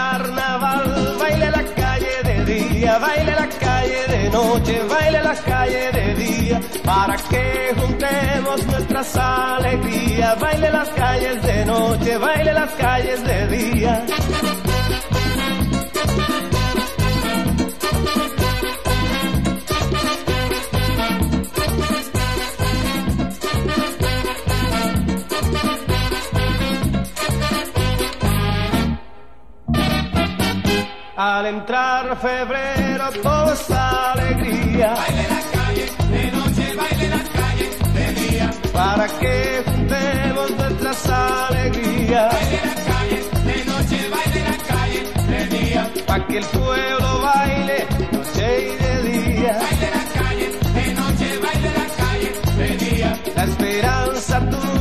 carnaval, baile la calle de día, baile la calle de noche, baile la calle de día, para que juntemos nuestras alegrías, baile las calles de noche, baile las calles de día. Al entrar febrero todo alegría. Baile la calle, de noche baile la calle, de día. Para que juntemos nuestras alegrías. Baile la calle, de noche baile la calle, de día. Para que el pueblo baile noche y de día. Baile la calle, de noche baile la calle, de día. La esperanza tuya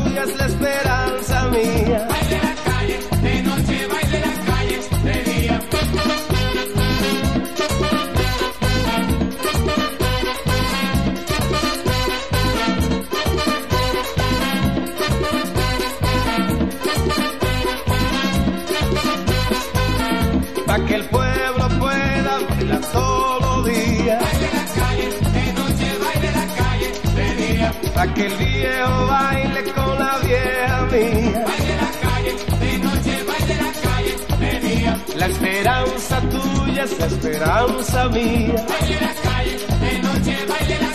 bailar todo día. Baile la calle, de noche baile la calle, de día. Para que el viejo baile con la vieja mía. Baile la calle, de noche baile la calle, de día. La esperanza tuya es la esperanza mía. Baile la calle, de noche baile la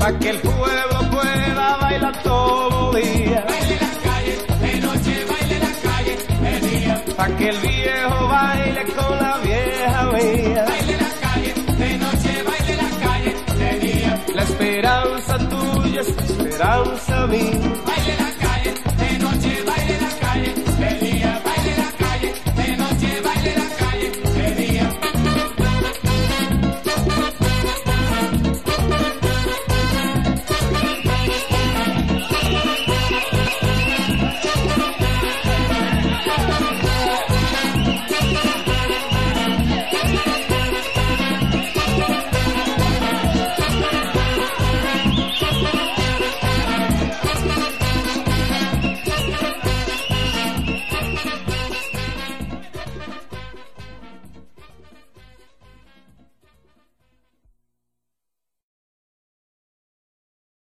Para que el pueblo pueda bailar todo día. Baile la calle, de noche baile la calle, de día. Para que el viejo baile con la vieja mía. Baile la calle, de noche baile la calle, de día. La esperanza tuya es la esperanza mía.